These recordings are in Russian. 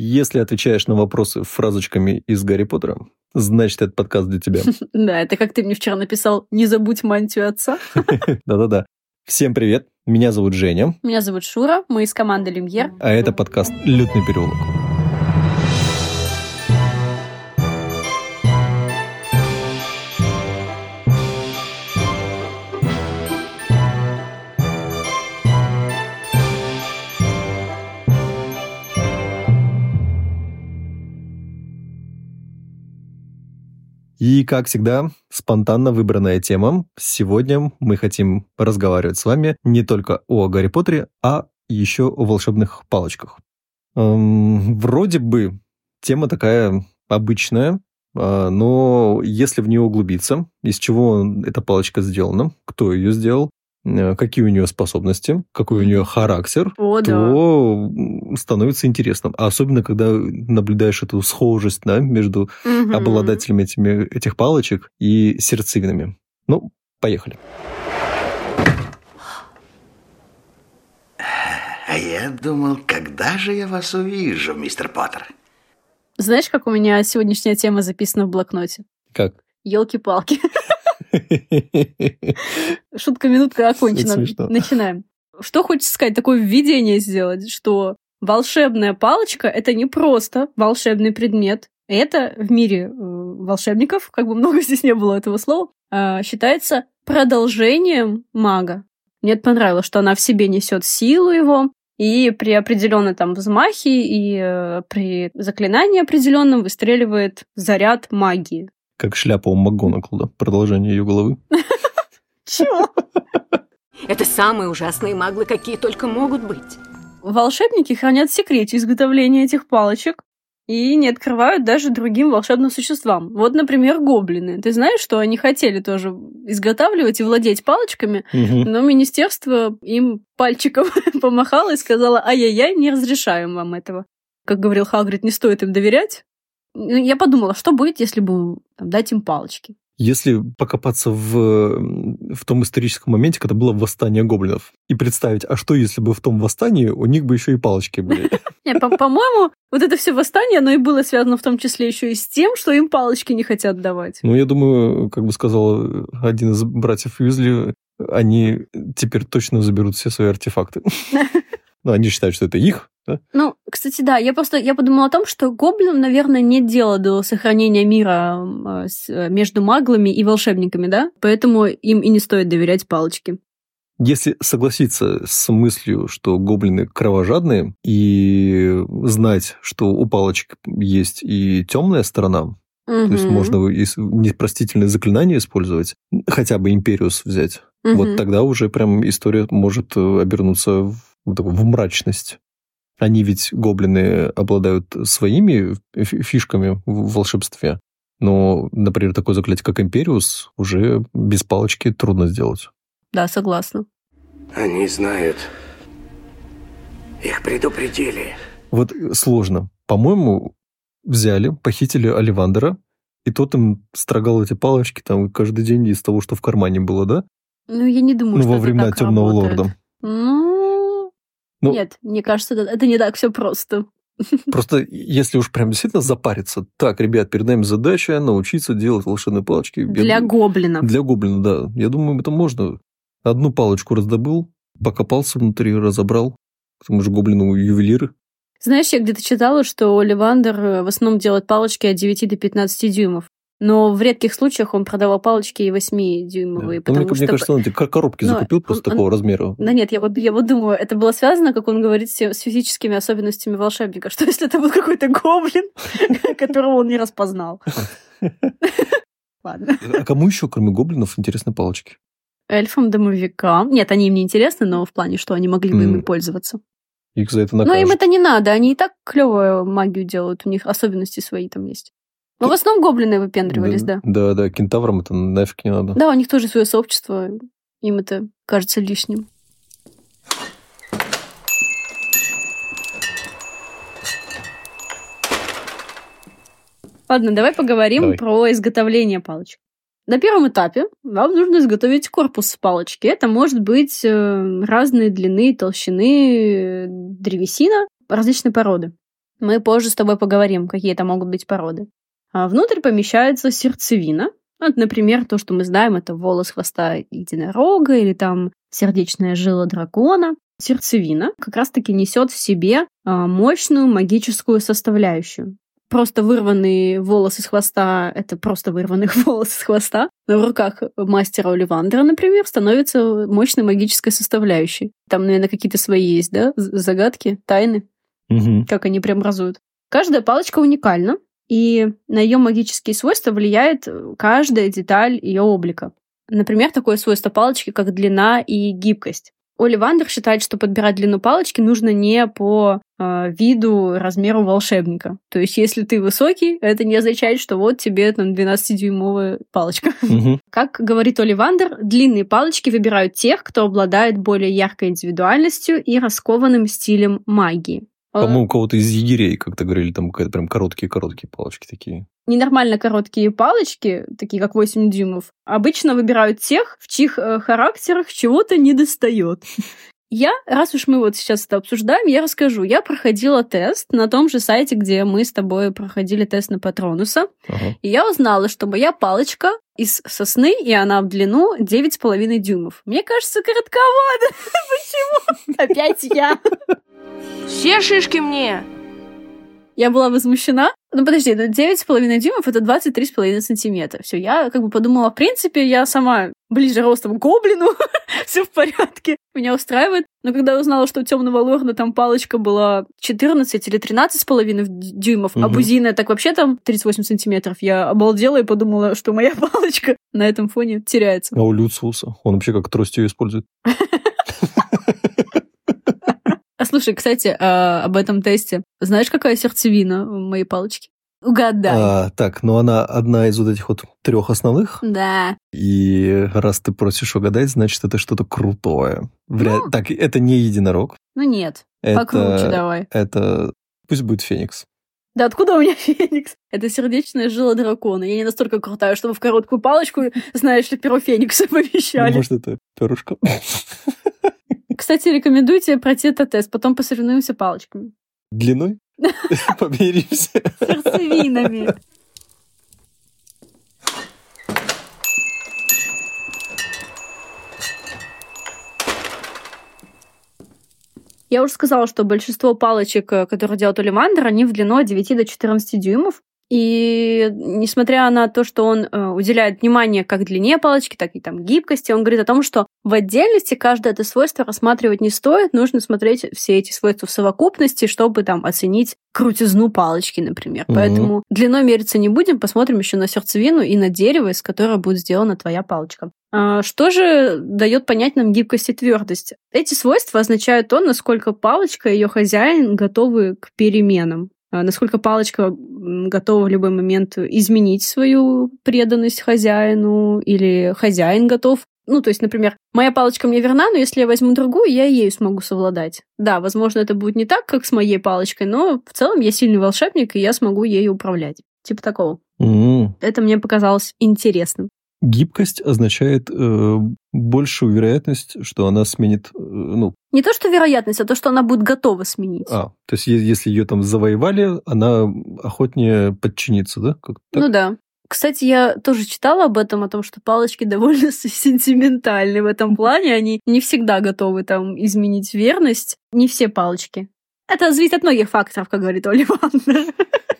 Если отвечаешь на вопросы фразочками из Гарри Поттера, значит, этот подкаст для тебя. Да, это как ты мне вчера написал «Не забудь мантию отца». Да-да-да. Всем привет, меня зовут Женя. Меня зовут Шура, мы из команды «Люмьер». А это подкаст «Лютный переулок». И, как всегда, спонтанно выбранная тема. Сегодня мы хотим разговаривать с вами не только о Гарри Поттере, а еще о волшебных палочках. Эм, вроде бы тема такая обычная, а, но если в нее углубиться, из чего эта палочка сделана, кто ее сделал, Э, какие у нее способности, какой у нее характер, О, то да. становится интересным. А особенно, когда наблюдаешь эту схожесть да, между угу. обладателями этими, этих палочек и сердцевинами. Ну, поехали. А я думал, когда же я вас увижу, мистер Поттер? Знаешь, как у меня сегодняшняя тема записана в блокноте? Как? Елки-палки. Шутка-минутка окончена. Начинаем. Что хочется сказать? Такое введение сделать, что волшебная палочка — это не просто волшебный предмет. Это в мире э, волшебников, как бы много здесь не было этого слова, а, считается продолжением мага. Мне это понравилось, что она в себе несет силу его, и при определенном там взмахе и э, при заклинании определенном выстреливает заряд магии. Как шляпа у МакГонагал, да? Продолжение ее головы. Чего? Это самые ужасные маглы, какие только могут быть. Волшебники хранят в секрете изготовления этих палочек и не открывают даже другим волшебным существам. Вот, например, гоблины. Ты знаешь, что они хотели тоже изготавливать и владеть палочками, угу. но министерство им пальчиком помахало и сказало, ай-яй-яй, не разрешаем вам этого. Как говорил Хагрид, не стоит им доверять, я подумала, что будет, если бы там, дать им палочки. Если покопаться в, в том историческом моменте, когда было восстание гоблинов, и представить, а что если бы в том восстании у них бы еще и палочки были? Нет, по-моему, вот это все восстание, оно и было связано в том числе еще и с тем, что им палочки не хотят давать. Ну, я думаю, как бы сказал один из братьев Юзли, они теперь точно заберут все свои артефакты. Ну, они считают, что это их, да? Ну, кстати, да, я просто я подумала о том, что гоблинам, наверное, нет дела до сохранения мира э, между маглами и волшебниками, да? Поэтому им и не стоит доверять палочке. Если согласиться с мыслью, что гоблины кровожадные, и знать, что у палочек есть и темная сторона, угу. то есть можно непростительные заклинания использовать, хотя бы Империус взять, угу. вот тогда уже прям история может э, обернуться в, мрачность. Они ведь, гоблины, обладают своими фишками в волшебстве. Но, например, такое заклятие, как Империус, уже без палочки трудно сделать. Да, согласна. Они знают. Их предупредили. Вот сложно. По-моему, взяли, похитили Оливандера, и тот им строгал эти палочки там каждый день из того, что в кармане было, да? Ну, я не думаю, ну, что во времена Темного работает. Лорда. Ну, ну, Нет, мне кажется, это, не так все просто. Просто если уж прям действительно запариться, так, ребят, перед нами задача научиться делать волшебные палочки. Для Я, гоблинов. Для гоблина, да. Я думаю, это можно. Одну палочку раздобыл, покопался внутри, разобрал. Мы же гоблину ювелиры. Знаешь, я где-то читала, что Оливандер э, в основном делает палочки от 9 до 15 дюймов. Но в редких случаях он продавал палочки и 8-дюймовые. Да. Мне, что... мне кажется, он эти коробки Но закупил просто он, такого он... размера. Да нет, я вот, я вот думаю, это было связано, как он говорит, с физическими особенностями волшебника. Что если это был какой-то гоблин, которого он не распознал? Ладно. А кому еще, кроме гоблинов, интересны палочки? Эльфам-домовикам. Нет, они им не интересны, но в плане, что они могли бы ими пользоваться. Их за это накажут. Но им это не надо, они и так клевую магию делают, у них особенности свои там есть. Но ну, в основном гоблины выпендривались, да. Да, да, кентаврам это нафиг не надо. Да, у них тоже свое сообщество, им это кажется лишним. Ладно, давай поговорим давай. про изготовление палочек. На первом этапе вам нужно изготовить корпус палочки. Это может быть э, разные длины, толщины древесина различной породы. Мы позже с тобой поговорим, какие это могут быть породы. А внутрь помещается сердцевина. Вот, например, то, что мы знаем, это волос хвоста единорога или там сердечная жила дракона. Сердцевина как раз-таки несет в себе а, мощную магическую составляющую просто вырванный волос из хвоста — это просто вырванный волос из хвоста. Но в руках мастера Оливандера, например, становится мощной магической составляющей. Там, наверное, какие-то свои есть, да, загадки, тайны, угу. как они преобразуют. Каждая палочка уникальна, и на ее магические свойства влияет каждая деталь ее облика. Например, такое свойство палочки, как длина и гибкость. Оливандер считает, что подбирать длину палочки нужно не по э, виду, размеру волшебника. То есть, если ты высокий, это не означает, что вот тебе там 12-дюймовая палочка. Угу. Как говорит Оливандер, длинные палочки выбирают тех, кто обладает более яркой индивидуальностью и раскованным стилем магии. По-моему, у кого-то из егерей как-то говорили, там какие-то прям короткие-короткие палочки такие. Ненормально короткие палочки, такие как 8 дюймов, обычно выбирают тех, в чьих э, характерах чего-то не достает. Я, раз уж мы вот сейчас это обсуждаем, я расскажу. Я проходила тест на том же сайте, где мы с тобой проходили тест на Патронуса. Ага. И я узнала, что моя палочка из сосны, и она в длину 9,5 дюймов. Мне кажется, коротковато. Почему? Опять я. Все шишки мне! Я была возмущена. Ну, подожди, 9,5 дюймов — это 23,5 сантиметра. Все, я как бы подумала, в принципе, я сама ближе ростом к гоблину, все в порядке, меня устраивает. Но когда я узнала, что у темного лорда там палочка была 14 или 13,5 дюймов, угу. а бузина так вообще там 38 сантиметров, я обалдела и подумала, что моя палочка на этом фоне теряется. А у Люциуса? Он вообще как трость ее использует? Слушай, кстати, а, об этом тесте. Знаешь, какая сердцевина в моей палочке? Угадай. А, так, ну она одна из вот этих вот трех основных. Да. И раз ты просишь угадать, значит, это что-то крутое. Вряд... Ну, так, это не единорог. Ну нет, это... покруче давай. Это пусть будет Феникс. Да откуда у меня Феникс? Это сердечная жила дракона. Я не настолько крутая, чтобы в короткую палочку, знаешь ли, перо Феникса помещали. Может, это перышко? Кстати, рекомендую тебе пройти этот тест, потом посоревнуемся палочками. Длиной? Помиримся. Сердцевинами. Я уже сказала, что большинство палочек, э, которые делают Оливандер, они в длину от 9 до 14 дюймов. И несмотря на то, что он э, уделяет внимание как длине палочки, так и там гибкости, он говорит о том, что в отдельности каждое это свойство рассматривать не стоит, нужно смотреть все эти свойства в совокупности, чтобы там оценить крутизну палочки, например. Mm-hmm. Поэтому длиной мериться не будем, посмотрим еще на сердцевину и на дерево, из которого будет сделана твоя палочка. А что же дает понять нам гибкость и твердость? Эти свойства означают то, насколько палочка и ее хозяин готовы к переменам. А, насколько палочка готова в любой момент изменить свою преданность хозяину, или хозяин готов. Ну, то есть, например, моя палочка мне верна, но если я возьму другую, я ею смогу совладать. Да, возможно, это будет не так, как с моей палочкой, но в целом я сильный волшебник, и я смогу ею управлять. Типа такого. Mm. Это мне показалось интересным. Гибкость означает э, большую вероятность, что она сменит, э, ну... Не то, что вероятность, а то, что она будет готова сменить. А, то есть если ее там завоевали, она охотнее подчинится, да? Как ну да. Кстати, я тоже читала об этом, о том, что палочки довольно сентиментальны в этом плане. Они не всегда готовы там изменить верность. Не все палочки. Это зависит от многих факторов, как говорит Оля Ивановна.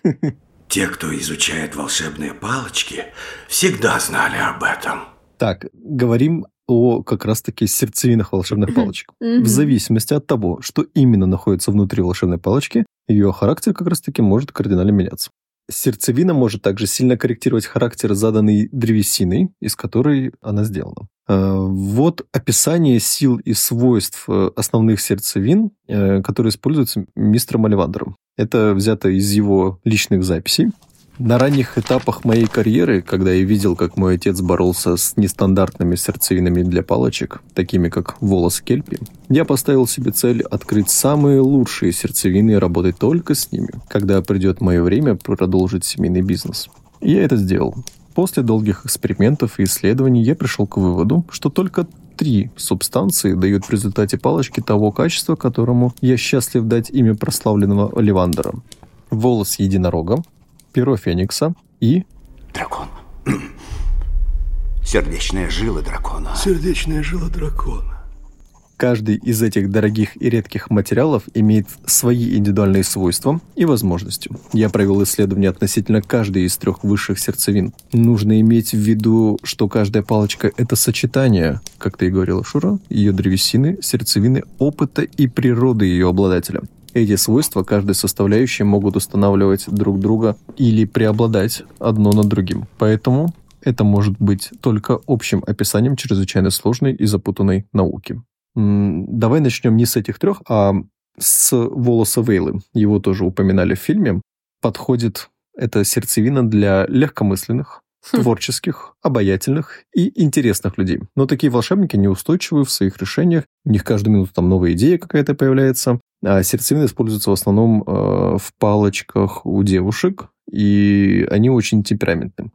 Те, кто изучает волшебные палочки, всегда знали об этом. Так, говорим о как раз-таки сердцевинах волшебных палочек. В зависимости от того, что именно находится внутри волшебной палочки, ее характер как раз-таки может кардинально меняться. Сердцевина может также сильно корректировать характер, заданный древесиной, из которой она сделана. Э, вот описание сил и свойств э, основных сердцевин, э, которые используются мистером Оливандером. Это взято из его личных записей. На ранних этапах моей карьеры, когда я видел, как мой отец боролся с нестандартными сердцевинами для палочек, такими как волос кельпи, я поставил себе цель открыть самые лучшие сердцевины и работать только с ними, когда придет мое время продолжить семейный бизнес. Я это сделал. После долгих экспериментов и исследований я пришел к выводу, что только три субстанции дают в результате палочки того качества, которому я счастлив дать имя прославленного Оливандера. волос единорога, перо феникса и... Дракон. Сердечная жила дракона. Сердечная жила дракона. Каждый из этих дорогих и редких материалов имеет свои индивидуальные свойства и возможности. Я провел исследование относительно каждой из трех высших сердцевин. Нужно иметь в виду, что каждая палочка – это сочетание, как ты и говорила, Шура, ее древесины, сердцевины, опыта и природы ее обладателя. Эти свойства каждой составляющей могут устанавливать друг друга или преобладать одно над другим. Поэтому это может быть только общим описанием чрезвычайно сложной и запутанной науки. Давай начнем не с этих трех, а с волоса Вейлы. Его тоже упоминали в фильме. Подходит эта сердцевина для легкомысленных, хм. творческих, обаятельных и интересных людей. Но такие волшебники неустойчивы в своих решениях. У них каждую минуту там новая идея какая-то появляется. А сердцевины используются в основном э, в палочках у девушек, и они очень темпераментны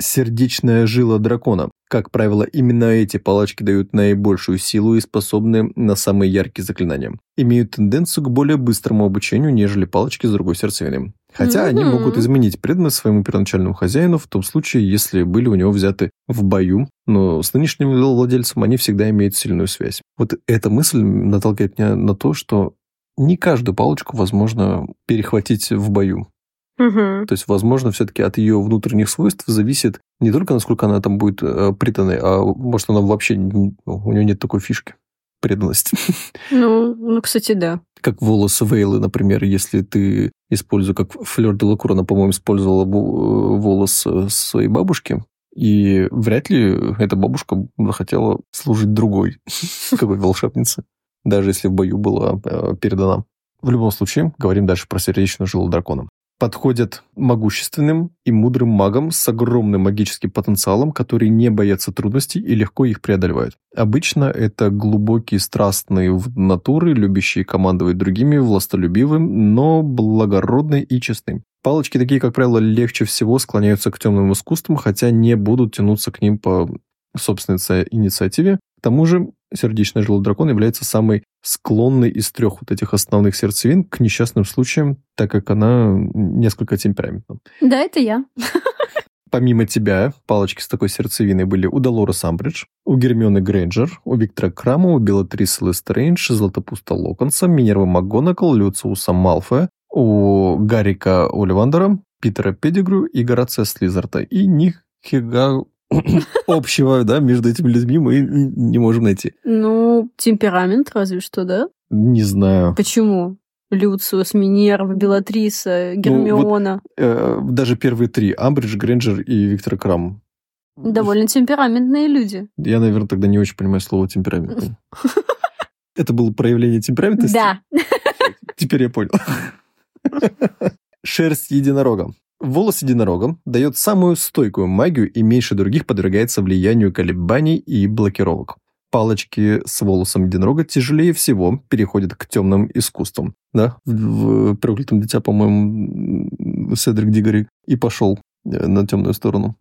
сердечная жила дракона. Как правило, именно эти палочки дают наибольшую силу и способны на самые яркие заклинания. Имеют тенденцию к более быстрому обучению, нежели палочки с другой сердцевины. Хотя mm-hmm. они могут изменить преданность своему первоначальному хозяину в том случае, если были у него взяты в бою, но с нынешним владельцем они всегда имеют сильную связь. Вот эта мысль наталкивает меня на то, что не каждую палочку возможно перехватить в бою. Угу. То есть, возможно, все-таки от ее внутренних свойств зависит не только насколько она там будет э, преданной, а может она вообще ну, у нее нет такой фишки преданности. Ну, ну, кстати, да. Как волосы Вейлы, например, если ты используешь, как Флёр де Лакур, она, по-моему, использовала э, волос своей бабушки, и вряд ли эта бабушка захотела служить другой, какой волшебнице, даже если в бою была э, передана. В любом случае, говорим дальше про сердечную жилу дракона подходят могущественным и мудрым магам с огромным магическим потенциалом, которые не боятся трудностей и легко их преодолевают. Обычно это глубокие, страстные натуры, любящие командовать другими, властолюбивым, но благородные и честны. Палочки такие, как правило, легче всего склоняются к темным искусствам, хотя не будут тянуться к ним по собственной инициативе. К тому же сердечная жила дракона является самой склонной из трех вот этих основных сердцевин к несчастным случаям, так как она несколько темпераментна. Да, это я. Помимо тебя, палочки с такой сердцевиной были у Долорес Амбридж, у Гермионы Грейнджер, у Виктора Крама, у Белатрисы Лестрейндж, Златопуста Локонса, Минервы МакГонагал, Люциуса Малфоя, у Гарика Оливандера, Питера Педигру и Горация Слизнорта. И нифига общего, да, между этими людьми мы не можем найти. Ну, темперамент разве что, да? Не знаю. Почему? Люциус, Минерва, Белатриса, Гермиона. Ну, вот, э, даже первые три. Амбридж, Грэнджер и Виктор Крам. Довольно темпераментные люди. Я, наверное, тогда не очень понимаю слово темпераментный. Это было проявление темперамента? Да. Теперь я понял. Шерсть единорога. Волос единорога дает самую стойкую магию и меньше других подвергается влиянию колебаний и блокировок. Палочки с волосом единорога тяжелее всего переходят к темным искусствам. Да, в, в «Проклятом дитя», по-моему, Седрик Дигори и пошел э, на темную сторону.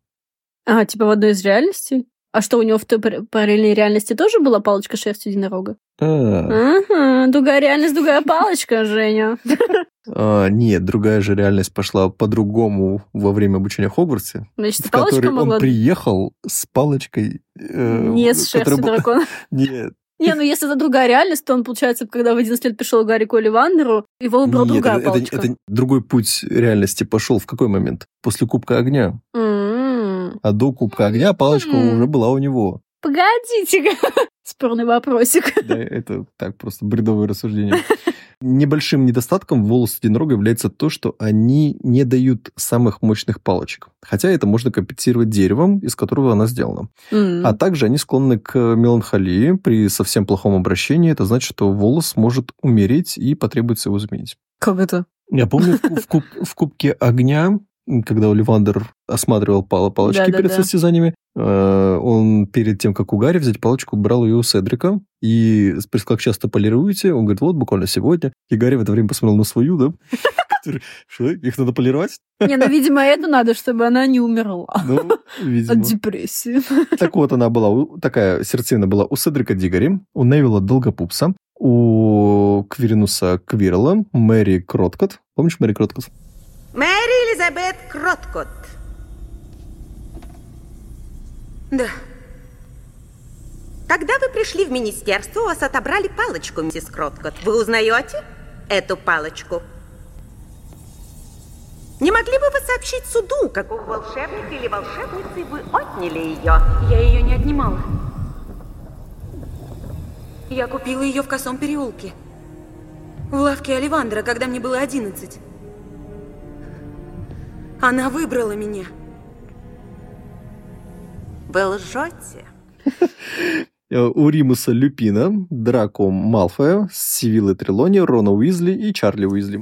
А, типа в одной из реальностей? А что, у него в той параллельной реальности тоже была палочка шерсти единорога? Ага, другая реальность, другая палочка, Женя. А, нет, другая же реальность пошла по-другому во время обучения в Хогвартсе. Значит, в который могла... он приехал с палочкой... Э, Не с шерстью которая... дракона. Нет, не, ну если это другая реальность, то он, получается, когда в 11 лет пришел Гарри Коли Вандеру, его выбрал Нет, другая это, палочка. Это, это другой путь реальности пошел в какой момент? После Кубка Огня. Mm-hmm. А до Кубка Огня палочка mm-hmm. уже была у него. Погодите, спорный вопросик. Да, это так, просто бредовое рассуждение. Небольшим недостатком волос единорога является то, что они не дают самых мощных палочек. Хотя это можно компенсировать деревом, из которого она сделана. Mm. А также они склонны к меланхолии. При совсем плохом обращении это значит, что волос может умереть и потребуется его заменить. Как это? Я помню, в, в, куб, в Кубке огня когда Оливандер осматривал пал палочки да, перед да, состязаниями, э, он перед тем, как у Гарри взять палочку, брал ее у Седрика и спросил, как часто полируете. Он говорит, вот, буквально сегодня. И Гарри в это время посмотрел на свою, да? Что, их надо полировать? Не, ну, видимо, эту надо, чтобы она не умерла. Ну, видимо. От депрессии. Так вот, она была, такая сердцевина была у Седрика Дигари, у Невилла Долгопупса, у Квиринуса Квирла, Мэри Кроткот. Помнишь Мэри Кроткот? Мэри Элизабет Кроткот. Да. Когда вы пришли в министерство, у вас отобрали палочку, миссис Кроткот. Вы узнаете эту палочку? Не могли бы вы сообщить суду, какого волшебника или волшебницы вы отняли ее? Я ее не отнимала. Я купила ее в Косом переулке. В лавке Оливандра, когда мне было одиннадцать. Она выбрала меня. Вы лжете. У Римуса Люпина, Драко Малфоя, Сивилы Трелони, Рона Уизли и Чарли Уизли.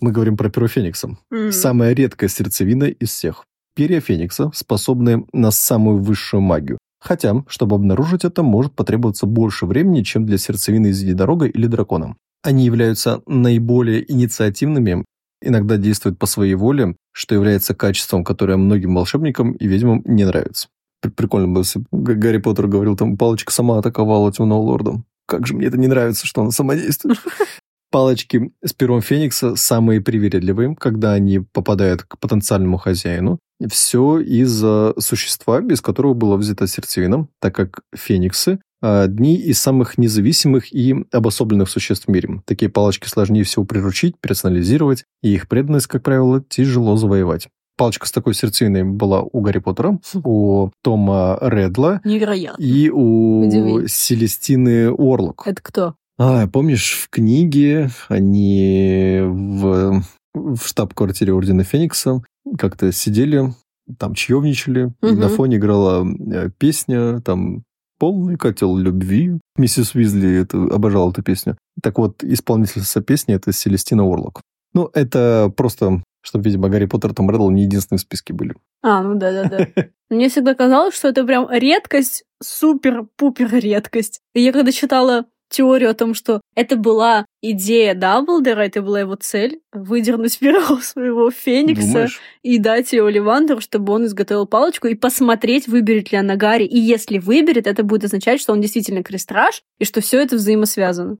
Мы говорим про перо Феникса. Mm-hmm. Самая редкая сердцевина из всех. Перья Феникса способны на самую высшую магию. Хотя, чтобы обнаружить это, может потребоваться больше времени, чем для сердцевины из единорога или дракона. Они являются наиболее инициативными, иногда действуют по своей воле, что является качеством, которое многим волшебникам и ведьмам не нравится. Прикольно было, если Гарри Поттер говорил, там, палочка сама атаковала темного лорда. Как же мне это не нравится, что она сама действует. Палочки с пером Феникса самые привередливые, когда они попадают к потенциальному хозяину. Все из-за существа, без которого было взято сердцевина, так как фениксы одни из самых независимых и обособленных существ в мире. Такие палочки сложнее всего приручить, персонализировать, и их преданность, как правило, тяжело завоевать. Палочка с такой сердцевиной была у Гарри Поттера, у Тома Редла Невероятно. и у Удивить. Селестины Уорлок. Это кто? А, помнишь, в книге они в, в штаб-квартире Ордена Феникса как-то сидели, там чаевничали, угу. и на фоне играла э, песня, там полный котел любви. Миссис Уизли это, обожала эту песню. Так вот, исполнительница песни это Селестина Орлок. Ну, это просто, чтобы, видимо, Гарри Поттер там Реддл не единственные в списке были. А, ну да-да-да. Мне всегда казалось, что это прям редкость, супер-пупер редкость. И я когда читала теорию о том, что это была идея Дамблдора, это была его цель, выдернуть перо своего Феникса Думаешь? и дать ее Оливандеру, чтобы он изготовил палочку и посмотреть, выберет ли она Гарри. И если выберет, это будет означать, что он действительно крестраж, и что все это взаимосвязано.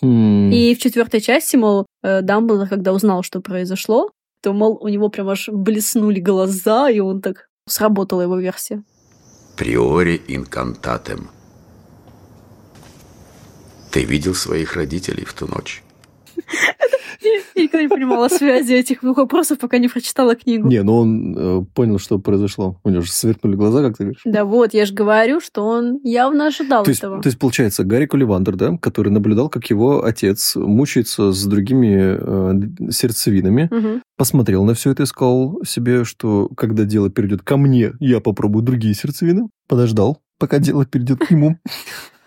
Хм. И в четвертой части, мол, э, Дамблдор, когда узнал, что произошло, то, мол, у него прям аж блеснули глаза, и он так сработала его версия. Приори инкантатем. Ты видел своих родителей в ту ночь? Я никогда не понимала связи этих двух вопросов, пока не прочитала книгу. Не, ну он э, понял, что произошло. У него же сверкнули глаза, как ты говоришь. Да вот, я же говорю, что он явно ожидал то этого. Есть, то есть, получается, Гарри Куливандер, да, который наблюдал, как его отец мучается с другими э, сердцевинами, угу. посмотрел на все это и сказал себе, что когда дело перейдет ко мне, я попробую другие сердцевины. Подождал, пока дело перейдет к нему.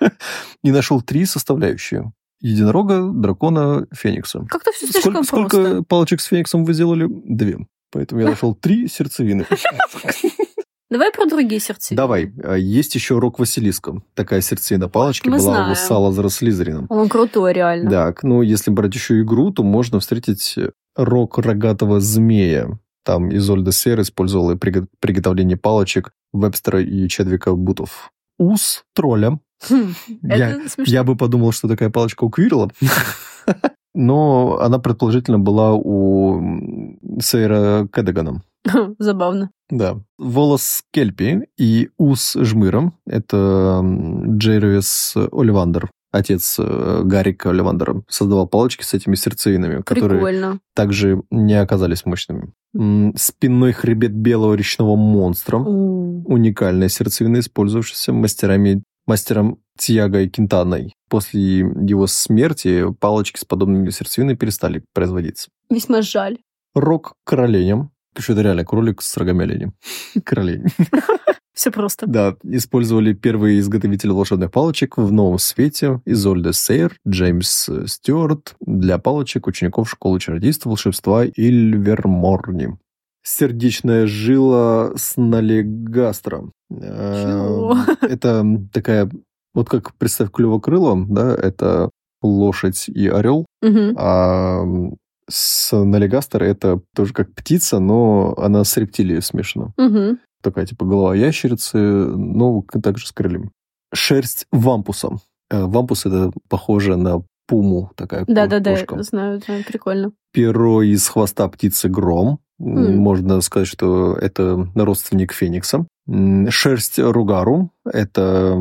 И нашел три составляющие. Единорога, дракона, феникса. Как-то все слишком сколько, просто. Сколько палочек с фениксом вы сделали? Две. Поэтому я нашел три сердцевины. Давай про другие сердцевины. Давай. А, есть еще Рок Василиска. Такая сердцевина палочки Мы была знаем. у Салазара Слизерина. Он крутой, реально. Да, ну если брать еще игру, то можно встретить Рок Рогатого Змея. Там Изольда Сер использовала при приготовлении палочек Вебстера и Чедвика Бутов. Ус тролля Хм, я, я бы подумал, что такая палочка у Квирла. Но она, предположительно, была у Сейра Кэдагана. Забавно. Да. Волос Кельпи и ус Жмыром – это Джервис Оливандер, отец э, Гаррика Оливандера, создавал палочки с этими сердцевинами, которые Прикольно. также не оказались мощными. Спинной хребет белого речного монстра. У. Уникальная сердцевина, использовавшаяся мастерами мастером Тьяго Кинтаной. После его смерти палочки с подобными сердцевиной перестали производиться. Весьма жаль. Рок к Что это реально кролик с рогами оленя. К Все просто. Да, использовали первые изготовители волшебных палочек в новом свете Изольда Сейр, Джеймс Стюарт для палочек учеников школы чародейства волшебства Ильверморни. Сердечная жила с налегастра. Чего? Это такая, вот как представь клювокрыло, да, это лошадь и орел, а с налегастер это тоже как птица, но она с рептилией смешана. Такая типа голова ящерицы, но также с крыльями. Шерсть вампуса. Э, Вампус это похоже на пуму, такая Да-да-да, знаю, знаю, прикольно. Перо из хвоста птицы гром. М. Можно сказать, что это родственник Феникса. Шерсть ругару. Это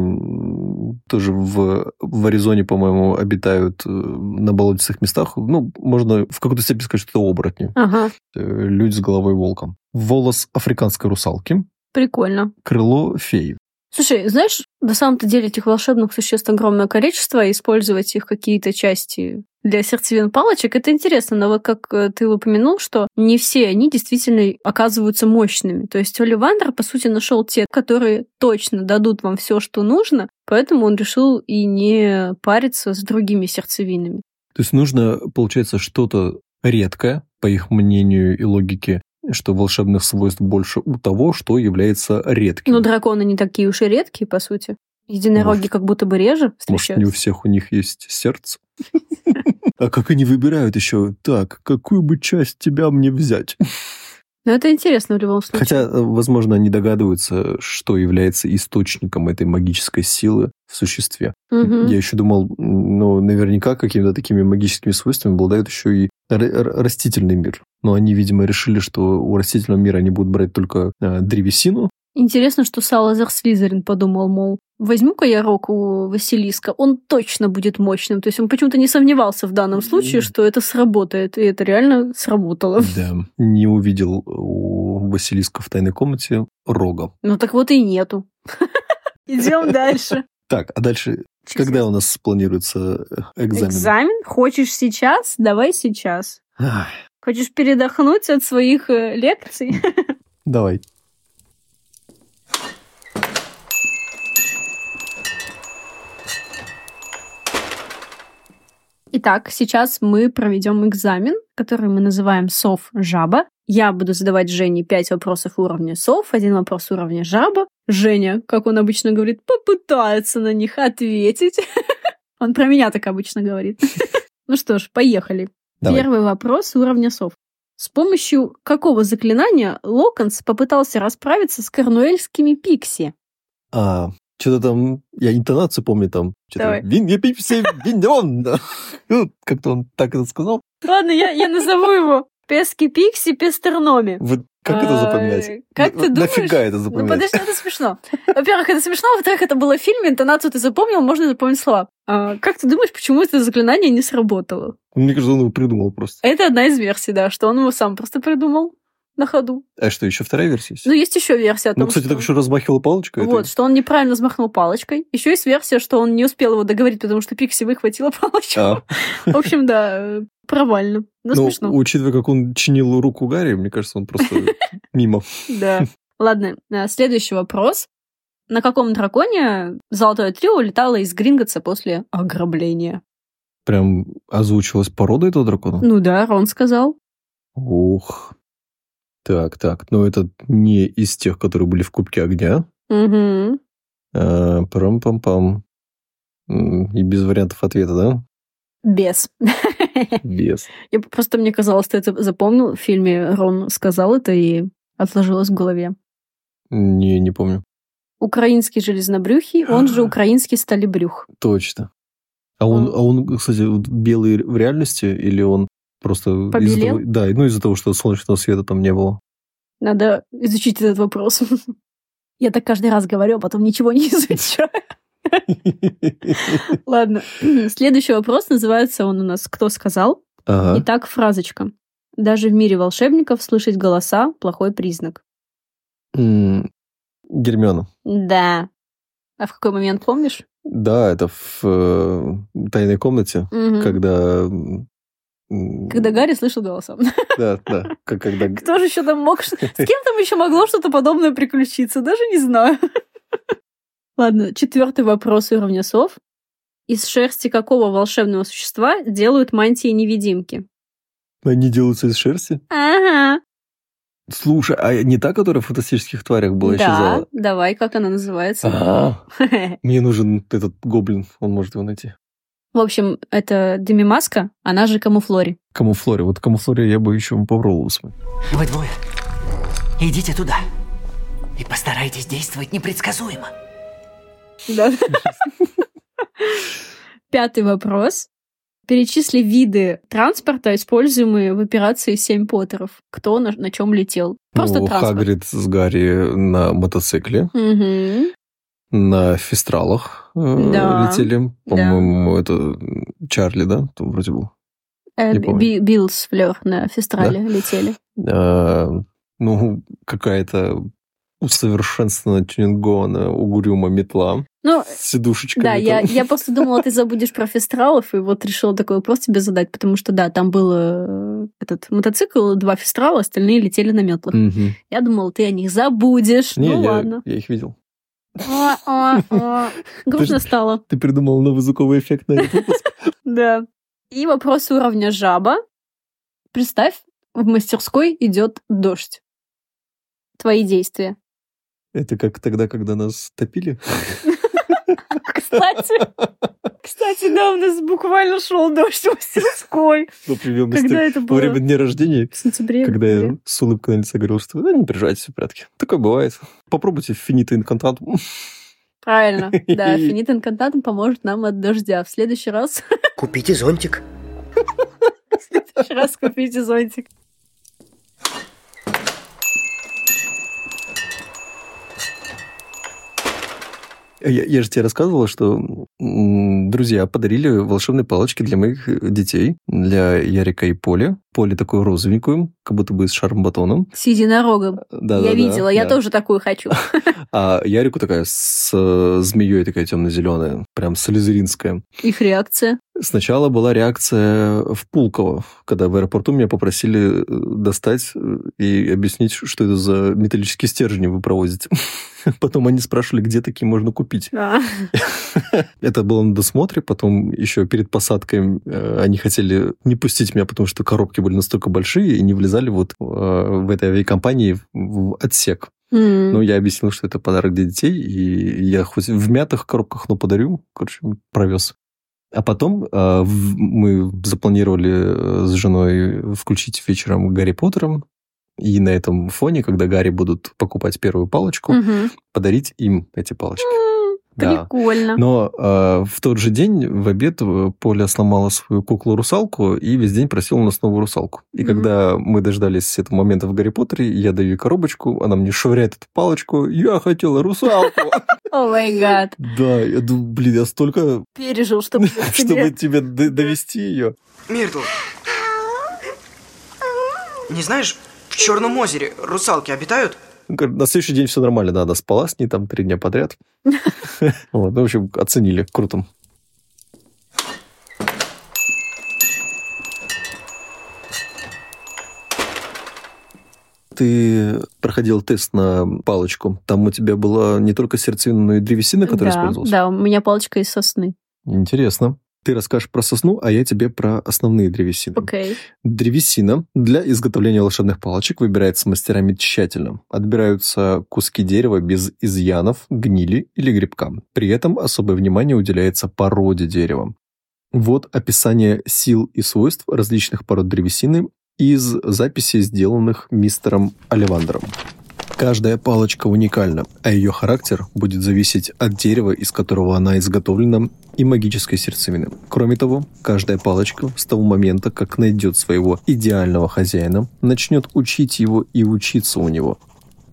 тоже в, в Аризоне, по-моему, обитают э, на болотистых местах. Ну, можно в какой-то степени сказать, что это оборотни. Ага, Э, Люди с головой волка. Волос африканской русалки. прикольно. Крыло феи. Слушай, знаешь, на самом-то деле этих волшебных существ огромное количество, и использовать их какие-то части для сердцевин палочек, это интересно, но вот как э, ты упомянул, что не все они действительно оказываются мощными. То есть Оливандр, по сути, нашел те, которые точно дадут вам все, что нужно, поэтому он решил и не париться с другими сердцевинами. То есть нужно, получается, что-то редкое, по их мнению и логике, что волшебных свойств больше у того, что является редким. Но драконы не такие уж и редкие, по сути. Единороги Может- как будто бы реже Может, не у встречаются. всех у них есть сердце? А как они выбирают еще? Так, какую бы часть тебя мне взять? Но это интересно в любом случае. Хотя, э, возможно, они догадываются, что является источником этой магической силы в существе. Мгм. Я еще думал, ну, наверняка какими-то такими магическими свойствами обладает еще и растительный мир. Но они, видимо, решили, что у растительного мира они будут брать только э, древесину. Интересно, что Салазар Слизерин подумал, мол, возьму-ка я рог у Василиска, он точно будет мощным. То есть он почему-то не сомневался в данном случае, что это сработает. И это реально сработало. Да. Не увидел у Василиска в тайной комнате рога. Ну так вот и нету. Идем дальше. Так, а дальше, когда у нас планируется экзамен? Экзамен? Хочешь сейчас? Давай сейчас. Хочешь передохнуть от своих э, лекций? Давай. Итак, сейчас мы проведем экзамен, который мы называем сов-жаба. Я буду задавать Жене пять вопросов уровня сов, один вопрос уровня жаба. Женя, как он обычно говорит, попытается на них ответить. Он про меня так обычно говорит. Ну что ж, поехали. Давай. Первый вопрос уровня сов. С помощью какого заклинания Локонс попытался расправиться с корнуэльскими пикси? А, что-то там, я интонацию помню там. Что-то. Вин, я пипси, виньон. да. Ну, Как-то он так это сказал. Ладно, я, я назову его Пески Пикси Пестерноми. Вот как это А, запоминать? Как ты думаешь? Нафига это Ну, запоминать? подожди, это смешно. Во-первых, это смешно, во-вторых, это было в фильме, интонацию ты запомнил, можно запомнить слова. А, как ты думаешь, почему это заклинание не сработало? Мне кажется, он его придумал просто. Это одна из версий, да, что он его сам просто придумал на ходу. А что, еще вторая версия есть? Ну, есть еще версия о том, Ну, кстати, что... так еще размахивал палочкой. это- Вот, что он неправильно взмахнул палочкой. Еще есть версия, что он не успел его договорить, потому что Пикси выхватила палочку. А, В общем, да, провально. Но ну, смешно. учитывая, как он чинил руку Гарри, мне кажется, он просто мимо. Да. Ладно, э, следующий вопрос. На каком драконе Золотое Трио улетало из Гринготса после ограбления? Прям озвучилась порода этого дракона? Ну да, Рон сказал. Ух. Так, так. Но это не из тех, которые были в Кубке Огня. Угу. А, Парам-пам-пам. М, И без вариантов ответа, да? Без. Без. Я просто мне казалось, ты это запомнил. В фильме Рон сказал это и отложилось в голове. Не, не помню. Украинский железнобрюхий, он же украинский сталебрюх. Точно. А он, а он, кстати, белый в реальности или он просто из-за Побелел? того, да, ну из-за того, что солнечного света там не было. Надо изучить этот вопрос. Я так каждый раз говорю, а потом ничего не изучаю. Ладно. Следующий вопрос называется он у нас «Кто сказал?». Ага. Итак, фразочка. Даже в мире волшебников слышать голоса – плохой признак. М, Гермиона. Да. А в какой момент помнишь? Да, это в э, тайной комнате, Мгм. когда Когда Гарри слышал голоса. Да, да. Как, когда... Кто же еще там мог... С кем там еще могло что-то подобное приключиться? Даже не знаю. Ладно, четвертый вопрос уровня сов. Из шерсти какого волшебного существа делают мантии-невидимки? Они делаются из шерсти? Ага. Слушай, а не та, которая в фантастических тварях была, да, исчезала? давай, как она называется? А, Мне нужен этот гоблин, он может его найти. В общем, это Демимаска, она же Камуфлори. Камуфлори. Вот камуфлори я бы еще попробовал. Вы двое. Идите туда. И постарайтесь действовать непредсказуемо. Да. Пятый вопрос. Перечисли виды транспорта, используемые в операции «Семь Поттеров». Кто на, на чем летел? Просто ну, транспорт. Хагрид с Гарри на мотоцикле. Угу. На фестралах э, Да. летели. По-моему, это Чарли, да? Там вроде был. Э, Не помню. Би- Билл с Флёр на фестрале летели. А, ну, какая-то усовершенствованно тюнингованная угрюма метла Ну, с сидушечками. да, я, там. я просто думала, ты забудешь про фестралов, и вот решила такой вопрос тебе задать, потому что, да, там был э, этот мотоцикл, два фестрала, остальные летели на метлах. Мгм. Я думала, ты о них забудешь. Не, ну я, ладно. я их видел. Грустно стало. Ты придумал новый звуковой эффект на этот выпуск? Да. И вопрос уровня жаба. Представь, в мастерской идет дождь. Твои действия. Это как тогда, когда нас топили? Кстати, кстати, да, у нас буквально шел дождь в мастерской. Например, Когда это во было? время дня рождения, В сентябре. когда я с улыбкой на лице говорил, что да, не переживайте, все в порядке. Такое бывает. Попробуйте финита инкантатум. Правильно. Да, финит инкантатум поможет нам от дождя. В следующий раз, Купите зонтик. в следующий раз купите зонтик. Я, я же тебе рассказывала, что друзья подарили волшебные палочки для моих э, детей, для Ярика и Поли. Поле такую розовенькую, как будто бы с шарм-батоном. С единорогом. Да, Я да, да, видела, я да. тоже такую хочу. А Ярику такая с э, змеей такая темно-зеленая, прям слезеринская. Их реакция. Сначала была реакция в Пулково, когда в аэропорту меня попросили э, достать э, и объяснить, что это за металлические стержни вы провозите. Потом они спрашивали, где такие можно купить. Да. Это было на досмотре, потом еще перед посадкой они хотели не пустить меня, потому что коробки были настолько большие и не влезали вот э, в этой авиакомпании в- отсек. М. Ну, я объяснил, что это подарок для детей, и я хоть в мятых коробках, но подарю. Короче, провез. А потом э, мы запланировали э, с женой включить вечером Гарри Поттером, и на этом фоне, когда Гарри будут покупать первую палочку, Мгм. подарить им эти палочки. М, Да. Прикольно. Но э, в тот же день в обед э, Поля сломала свою куклу-русалку и весь день просила у нас новую русалку. И Мгм. когда мы дождались этого момента в Гарри Поттере, я даю ей коробочку, она мне швыряет эту палочку, я хотела русалку. О май гад. Да, я думаю, блин, я столько, Пережил, чтобы чтобы тебе довести ее. Миртл, не знаешь, в Черном озере русалки обитают? На следующий день все нормально, да, она спала с ней там три дня подряд. Вот, ну, в общем, оценили, круто. Ты проходил тест на палочку. Там у тебя была не только сердцевина, но и древесина, которая да, использовалась. да, у меня палочка из сосны. Интересно. Ты расскажешь про сосну, а я тебе про основные древесины. Окей. Древесина для изготовления волшебных палочек выбирается мастерами тщательно. Отбираются куски дерева без изъянов, гнили или грибка. При этом особое внимание уделяется породе дерева. Вот описание сил и свойств различных пород древесины из записей, сделанных мистером Оливандером. Каждая палочка уникальна, а ее характер будет зависеть от дерева, из которого она изготовлена, и магической сердцевины. Кроме того, каждая палочка с того момента, как найдет своего идеального хозяина, начнет учить его и учиться у него.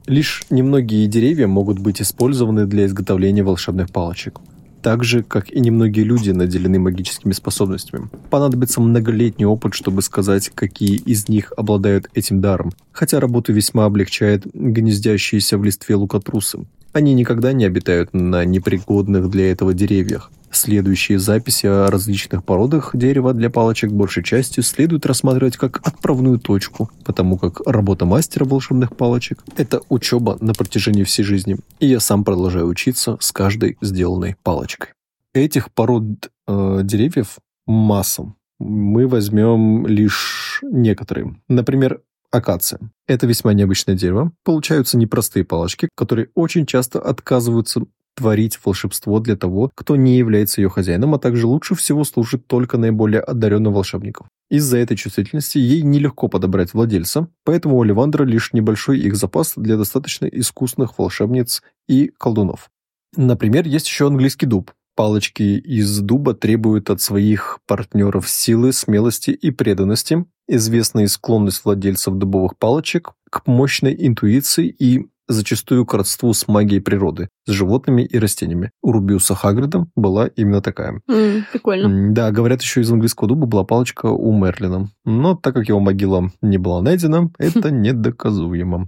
Лишь немногие деревья могут быть использованы для изготовления волшебных палочек. Так же, как и немногие люди наделены магическими способностями. Понадобится многолетний опыт, чтобы сказать, какие из них обладают этим даром, хотя работу весьма облегчает гнездящиеся в листве лукотрусы. Они никогда не обитают на непригодных для этого деревьях. Следующие записи о различных породах дерева для палочек большей частью следует рассматривать как отправную точку, потому как работа мастера волшебных палочек – это учеба на протяжении всей жизни, и я сам продолжаю учиться с каждой сделанной палочкой. Этих пород э, деревьев масса. Мы возьмем лишь некоторые. Например, акация. Это весьма необычное дерево. Получаются непростые палочки, которые очень часто отказываются творить волшебство для того, кто не является ее хозяином, а также лучше всего служит только наиболее одаренным волшебникам. Из-за этой чувствительности ей нелегко подобрать владельца, поэтому у Оливандра лишь небольшой их запас для достаточно искусных волшебниц и колдунов. Например, есть еще английский дуб. Палочки из дуба требуют от своих партнеров силы, смелости и преданности. Известная склонность владельцев дубовых палочек к мощной интуиции и зачастую к родству с магией природы, с животными и растениями. У Рубиуса Хагрида была именно такая. Mm, прикольно. Да, говорят, еще из английского дуба была палочка у Мерлина. Но так как его могила не была найдена, это недоказуемо.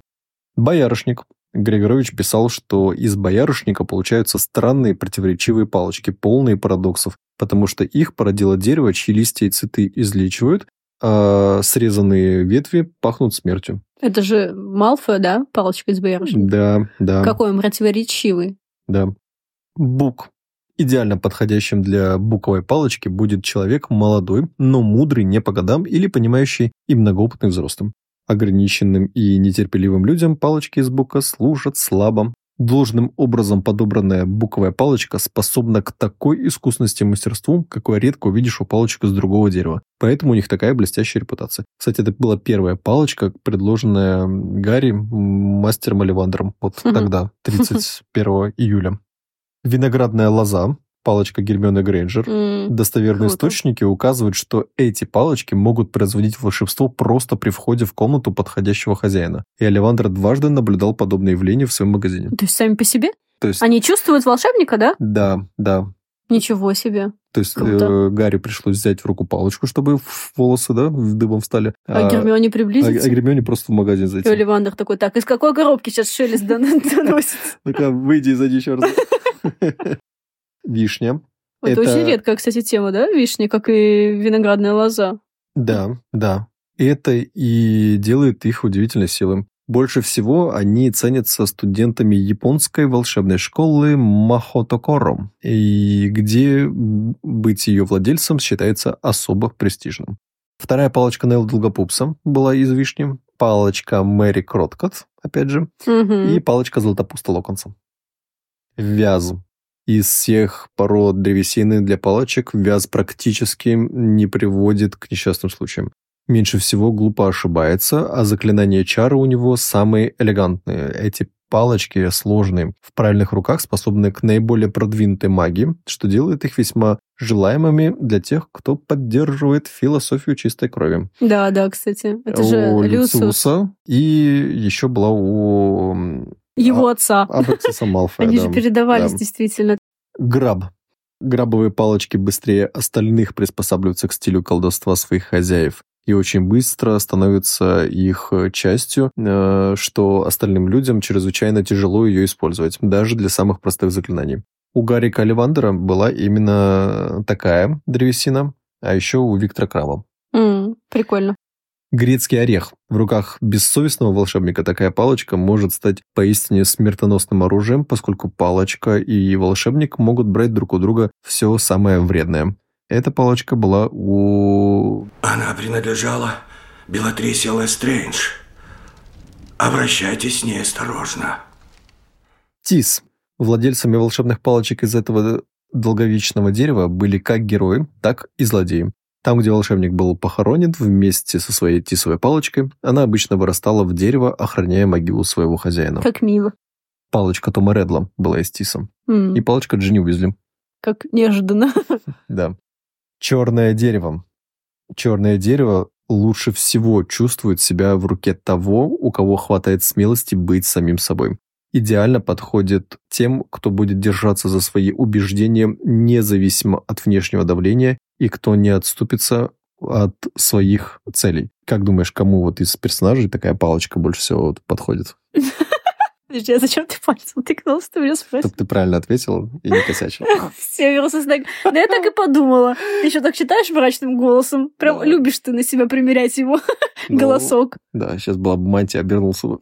Боярышник. Григорович писал, что из боярышника получаются странные противоречивые палочки, полные парадоксов, потому что их породило дерево, чьи листья и цветы излечивают, а срезанные ветви пахнут смертью. Это же Малфа, да? Палочка из боярышника? Да, да. Какой он противоречивый. Да. Бук. Идеально подходящим для буковой палочки будет человек молодой, но мудрый не по годам или понимающий и многоопытный взрослым. Ограниченным и нетерпеливым людям палочки из бука служат слабо, Должным образом подобранная буковая палочка способна к такой искусности и мастерству, какое редко увидишь у палочек из другого дерева. Поэтому у них такая блестящая репутация. Кстати, это была первая палочка, предложенная Гарри мастером Оливандром. Вот тогда, 31 июля. Виноградная лоза палочка Гермионы Грейнджер. Mm, Достоверные круто. источники указывают, что эти палочки могут производить волшебство просто при входе в комнату подходящего хозяина. И Оливандр дважды наблюдал подобное явление в своем магазине. То есть сами по себе? То есть... Они чувствуют волшебника, да? Да, да. Ничего себе. То есть э, Гарри пришлось взять в руку палочку, чтобы волосы, да, в дыбом встали. А, а Гермионе приблизиться? А, а Гермионе просто в магазин зайти. И Оливандр такой, так, из какой коробки сейчас шелест доносит? Ну-ка, выйди и зайди еще раз. вишня. Это, это очень редкая, кстати, тема, да, вишня, как и виноградная лоза. Да, да. Это и делает их удивительно силой. Больше всего они ценятся студентами японской волшебной школы Махотокоро, и где быть ее владельцем считается особо престижным. Вторая палочка Нелла Долгопупса была из вишни, палочка Мэри Кроткот, опять же, угу. и палочка Златопуста Локонса. Вяз из всех пород древесины для палочек вяз практически не приводит к несчастным случаям. Меньше всего глупо ошибается, а заклинания чары у него самые элегантные. Эти палочки сложные, в правильных руках способны к наиболее продвинутой магии, что делает их весьма желаемыми для тех, кто поддерживает философию чистой крови. Да, да, кстати. Это же у Люциуса. И еще была у его а, отца. Абраксиса Малфоя, Они да. же передавались да. действительно. Граб. Грабовые палочки быстрее остальных приспосабливаются к стилю колдовства своих хозяев и очень быстро становятся их частью, э, что остальным людям чрезвычайно тяжело ее использовать, даже для самых простых заклинаний. У Гарри Каливандера была именно такая древесина, а еще у Виктора Крава. Mm, прикольно. Грецкий орех. В руках бессовестного волшебника такая палочка может стать поистине смертоносным оружием, поскольку палочка и волшебник могут брать друг у друга все самое вредное. Эта палочка была у... Она принадлежала Белатрисе Лестрейндж. Обращайтесь с ней осторожно. Тис. Владельцами волшебных палочек из этого долговечного дерева были как герои, так и злодеи. Там, где волшебник был похоронен вместе со своей тисовой палочкой, она обычно вырастала в дерево, охраняя могилу своего хозяина. Как мило. Палочка Тома Редла была из тиса. Mm. И палочка Джинни Уизли. Как неожиданно. Да. Черное дерево. Черное дерево лучше всего чувствует себя в руке того, у кого хватает смелости быть самим собой. Идеально подходит тем, кто будет держаться за свои убеждения независимо от внешнего давления и кто не отступится от своих целей. Как думаешь, кому вот из персонажей такая палочка больше всего вот подходит? Подожди, а зачем ты пальцем тыкнулся? Ты меня спросил. Чтобы ты правильно ответил и не косячил. Северус Да я так и подумала. Ты еще так читаешь мрачным голосом. Прям любишь ты на себя примерять его ну, голосок. Да, сейчас была бы мантия, обернулся бы.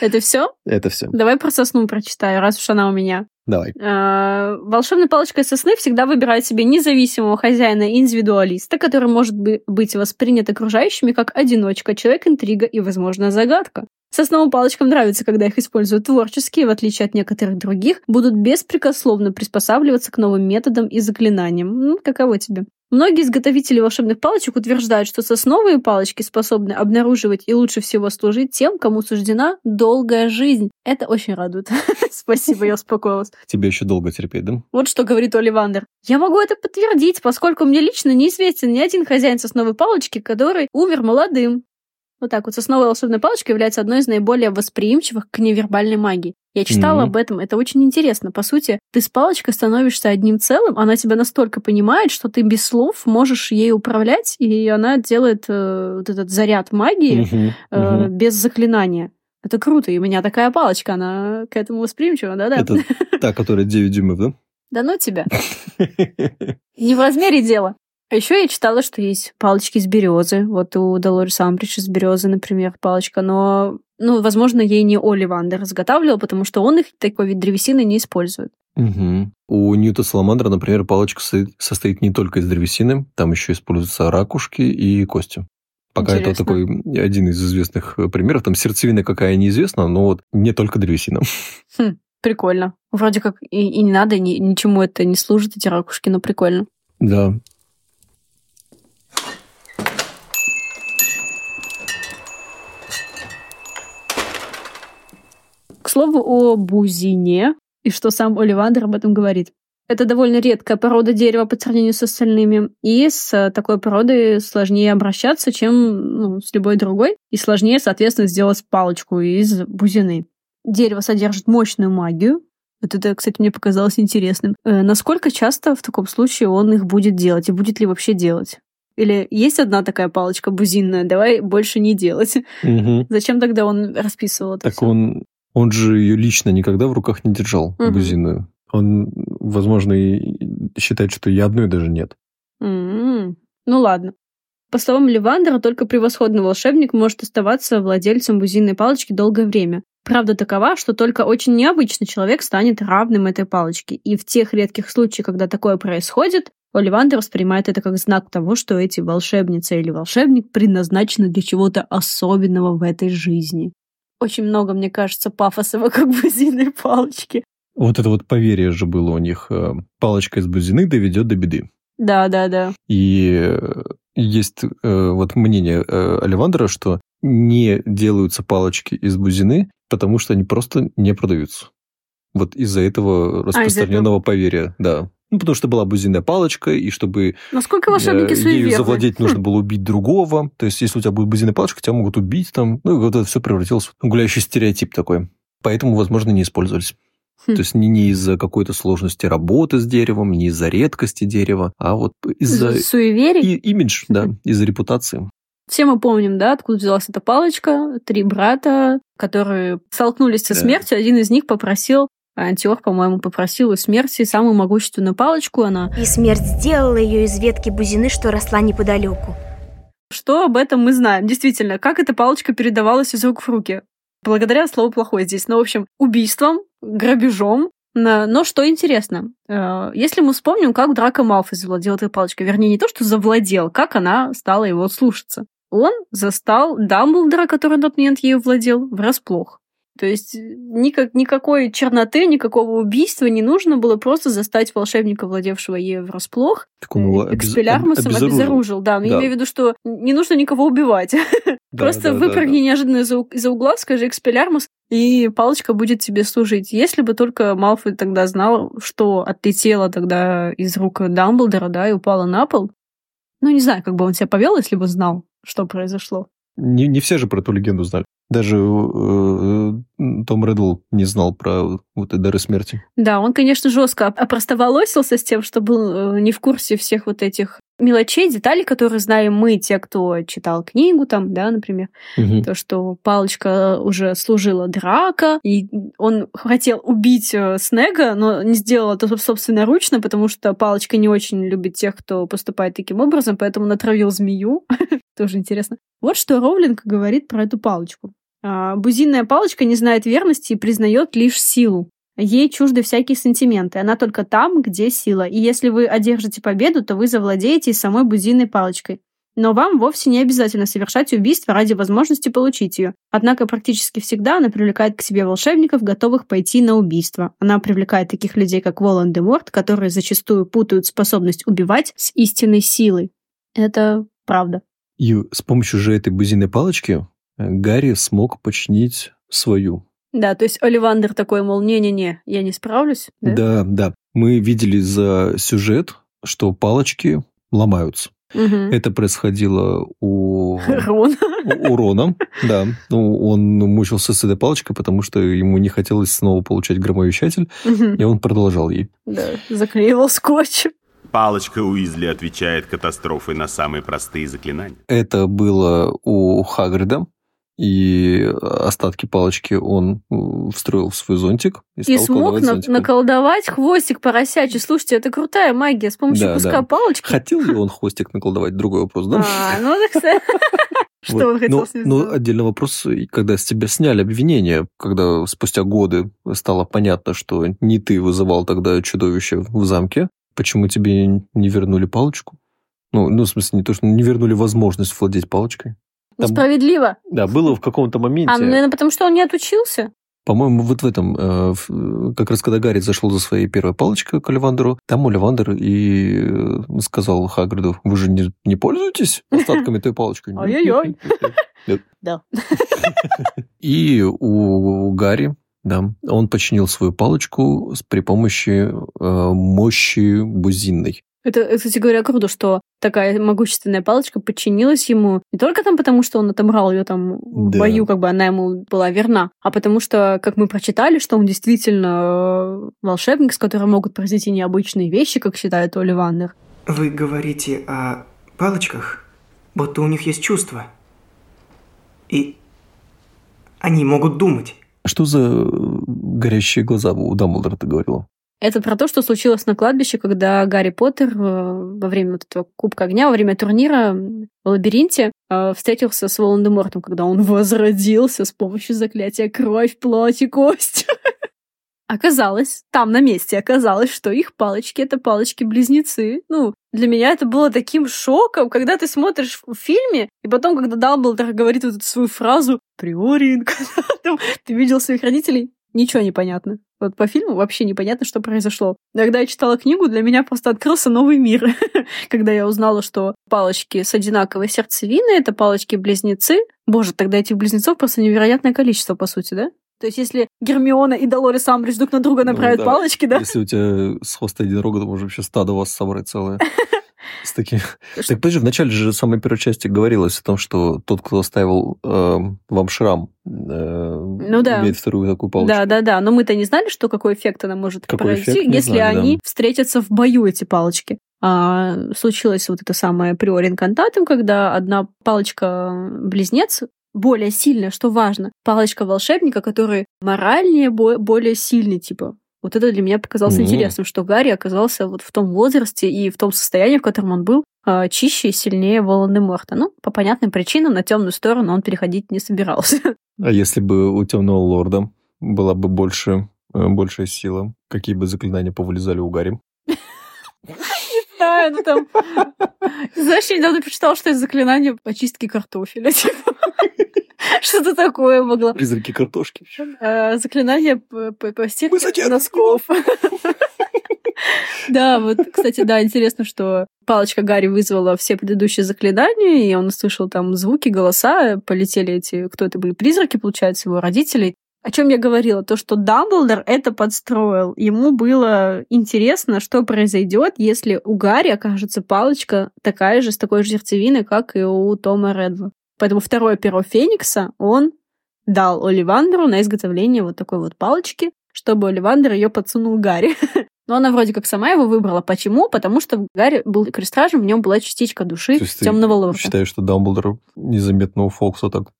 Это все? Это все. Давай про сосну прочитаю, раз уж она у меня. Давай. А, волшебная палочка сосны всегда выбирает себе независимого хозяина-индивидуалиста, который может быть воспринят окружающими как одиночка, человек-интрига и, возможно, загадка. Сосновым палочкам нравится, когда их используют творческие, в отличие от некоторых других, будут беспрекословно приспосабливаться к новым методам и заклинаниям. Ну, каково тебе? Многие изготовители волшебных палочек утверждают, что сосновые палочки способны обнаруживать и лучше всего служить тем, кому суждена долгая жизнь. Это очень радует. Спасибо, я успокоилась. Тебе еще долго терпеть, да? Вот что говорит Оливандер. Я могу это подтвердить, поскольку мне лично неизвестен ни один хозяин сосновой палочки, который умер молодым. Вот так вот. Сосновая волшебная палочка является одной из наиболее восприимчивых к невербальной магии. Я читала mm-hmm. об этом, это очень интересно. По сути, ты с палочкой становишься одним целым, она тебя настолько понимает, что ты без слов можешь ей управлять, и она делает э, вот этот заряд магии mm-hmm. Э, mm-hmm. без заклинания. Это круто, и у меня такая палочка, она к этому восприимчива, да-да. Это та, которая 9 дюймов, да? Да ну тебя. Не в размере дело. А еще я читала, что есть палочки из березы. Вот у Долорис Амбридж из березы, например, палочка. Но, ну, возможно, ей не Оли Вандер изготавливал, потому что он их такой вид древесины не использует. Угу. У Ньюта Саламандра, например, палочка состоит не только из древесины, там еще используются ракушки и кости. Пока Интересно. это такой один из известных примеров. Там сердцевина какая неизвестна, но вот не только древесина. Хм, прикольно. Вроде как и, и не надо, ни, ничему это не служит, эти ракушки, но прикольно. Да. Слову о бузине и что сам Оливандер об этом говорит. Это довольно редкая порода дерева по сравнению с остальными, и с такой породой сложнее обращаться, чем ну, с любой другой, и сложнее, соответственно, сделать палочку из бузины. Дерево содержит мощную магию, вот это, кстати, мне показалось интересным. Э, насколько часто в таком случае он их будет делать, и будет ли вообще делать? Или есть одна такая палочка бузинная, давай больше не делать. Угу. Зачем тогда он расписывал это Так все? он он же ее лично никогда в руках не держал, угу. бузиную. Он, возможно, и считает, что и одной даже нет. Mm-hmm. Ну ладно. По словам Ливандера, только превосходный волшебник может оставаться владельцем бузинной палочки долгое время. Правда такова, что только очень необычный человек станет равным этой палочке. И в тех редких случаях, когда такое происходит, Оливандер воспринимает это как знак того, что эти волшебница или волшебник предназначены для чего-то особенного в этой жизни очень много, мне кажется, пафоса вокруг бузиной палочки. Вот это вот поверье же было у них. Э, палочка из бузины доведет до беды. Да, да, да. И э, есть э, вот мнение Оливандера, что не делаются палочки из бузины, потому что они просто не продаются. Вот из-за этого распространенного а, из поверья, да. Ну, потому что была бузинная палочка, и чтобы Насколько волшебники э, ею завладеть, хм. нужно было убить другого. То есть, если у тебя будет бузинная палочка, тебя могут убить там. Ну, и вот это все превратилось в гуляющий стереотип такой. Поэтому, возможно, не использовались. Хм. То есть не, не из-за какой-то сложности работы с деревом, не из-за редкости дерева, а вот из-за... Суеверий? И, имидж, да, из-за репутации. Все мы помним, да, откуда взялась эта палочка. Три брата, которые столкнулись со смертью. Один из них попросил Антиох, по-моему, попросил у смерти самую могущественную палочку. Она... И смерть сделала ее из ветки бузины, что росла неподалеку. Что об этом мы знаем? Действительно, как эта палочка передавалась из рук в руки? Благодаря слову плохое здесь. Ну, в общем, убийством, грабежом. Но что интересно, э, если мы вспомним, как Драко Малфой завладел этой палочкой, вернее, не то, что завладел, как она стала его слушаться. Он застал Дамблдора, который на тот момент ею владел, врасплох. То есть никак, никакой черноты, никакого убийства не нужно было просто застать волшебника, владевшего ею врасплох. Так он его Экспелярмусом обезоружил. обезоружил. Да, но да. я имею в виду, что не нужно никого убивать. Да, просто да, выпрыгни да, да. неожиданно из-за угла, скажи экспелярмус, и палочка будет тебе служить. Если бы только Малфой тогда знал, что отлетело тогда из рук Дамблдора, да, и упала на пол, ну, не знаю, как бы он себя повел, если бы знал, что произошло. Не, не все же про эту легенду знали. Даже э, Том Реддл не знал про вот дары смерти. Да, он, конечно, жестко опростоволосился с тем, что был э, не в курсе всех вот этих мелочей, деталей, которые знаем мы, те, кто читал книгу там, да, например. Угу. То, что палочка уже служила драка, и он хотел убить э, Снега, но не сделал это собственноручно, потому что палочка не очень любит тех, кто поступает таким образом, поэтому натравил змею. Тоже интересно. Вот что Роулинг говорит про эту палочку. А, бузинная палочка не знает верности и признает лишь силу. Ей чужды всякие сантименты. Она только там, где сила. И если вы одержите победу, то вы завладеете самой бузинной палочкой. Но вам вовсе не обязательно совершать убийство ради возможности получить ее. Однако практически всегда она привлекает к себе волшебников, готовых пойти на убийство. Она привлекает таких людей, как Волан-де-Морт, которые зачастую путают способность убивать с истинной силой. Это правда. И с помощью же этой бузиной палочки Гарри смог починить свою да, то есть Оливандер такой, мол, не-не-не, я не справлюсь. Да? да, да. Мы видели за сюжет, что палочки ломаются. Угу. Это происходило у Рона. У Рона, да. Ну, он мучился с этой палочкой, потому что ему не хотелось снова получать громовещатель, угу. и он продолжал ей. Да, заклеивал скотчем. Палочка Уизли отвечает катастрофой на самые простые заклинания. Это было у Хагрида и остатки палочки он встроил в свой зонтик. И, и смог на- наколдовать хвостик поросячий. Слушайте, это крутая магия с помощью да, куска да. палочки. Хотел ли он хвостик наколдовать? Другой вопрос, да? А, ну так Что он хотел с ним Ну, отдельный вопрос, когда с тебя сняли обвинение, когда спустя годы стало понятно, что не ты вызывал тогда чудовище в замке, почему тебе не вернули палочку? Ну, ну, в смысле, не то, что не вернули возможность владеть палочкой. Там, Справедливо. Да, было в каком-то моменте. А, ну, наверное, потому что он не отучился. По-моему, вот в этом, э, как раз когда Гарри зашел за своей первой палочкой к Оливандеру, там Оливандер и э, сказал Хагриду, вы же не, не пользуетесь остатками той палочкой? Ой-ой-ой. Да. И у Гарри да, он починил свою палочку при помощи э, мощи бузинной. Это, кстати говоря, круто, что такая могущественная палочка подчинилась ему не только там потому, что он отобрал ее там в да. бою, как бы она ему была верна, а потому что, как мы прочитали, что он действительно э, волшебник, с которым могут произойти необычные вещи, как считает Оливандер. Вы говорите о палочках, будто у них есть чувства. И они могут думать. Что за горящие глаза у Дамблдора ты говорила? Это про то, что случилось на кладбище, когда Гарри Поттер э, во время вот этого Кубка Огня, во время турнира в лабиринте э, встретился с Волан-де-Мортом, когда он возродился с помощью заклятия «Кровь, плоть и кость». Оказалось, там на месте оказалось, что их палочки — это палочки-близнецы. Ну, для меня это было таким шоком, когда ты смотришь в фильме, и потом, когда Дамблдор говорит вот эту свою фразу «Приоринг», ты видел своих родителей, ничего не понятно. Вот по фильму вообще непонятно, что произошло. Когда я читала книгу, для меня просто открылся новый мир. Когда я узнала, что палочки с одинаковой сердцевиной — это палочки-близнецы. Боже, тогда этих близнецов просто невероятное количество, по сути, да? То есть, если Гермиона и Долорес Амбридж друг на друга направят ну, да. палочки, да? Если у тебя с хвоста единорога, то можно вообще стадо у вас собрать целое. С таким... Так подожди, в начале же самой первой части говорилось о том, что тот, кто оставил э, вам шрам, э, ну, да. имеет вторую такую палочку. Да, да, да. Но мы-то не знали, что какой эффект она может какой произойти, если знали, они да. встретятся в бою, эти палочки. А, случилось вот это самое приори инкантатум, когда одна палочка-близнец более сильная, что важно. Палочка волшебника, который моральнее, более сильный, типа, вот это для меня показалось mm-hmm. интересным, что Гарри оказался вот в том возрасте и в том состоянии, в котором он был, а, чище и сильнее Волан-де-Морта. Ну, по понятным причинам, на темную сторону он переходить не собирался. А если бы у темного лорда была бы больше, э, большая сила, какие бы заклинания повылезали у Гарри? Не знаю, ну там... Знаешь, я недавно прочитала, что это заклинание очистки картофеля. Что-то такое могло. Призраки картошки. Э, заклинание по стирке носков. Да, вот, кстати, да, интересно, что палочка Гарри вызвала все предыдущие заклинания, и он услышал там звуки, голоса, полетели эти, кто это были, призраки, получается, его родителей. О чем я говорила? То, что Дамблдор это подстроил. Ему было интересно, что произойдет, если у Гарри окажется палочка такая же, с такой же сердцевиной, как и у Тома Редла. Поэтому второе перо Феникса он дал Оливандеру на изготовление вот такой вот палочки, чтобы Оливандер ее подсунул Гарри. Но она вроде как сама его выбрала. Почему? Потому что Гарри был крестражем, в нем была частичка души темного лорда. Считаешь, что Дамблдор незаметно у Фокса так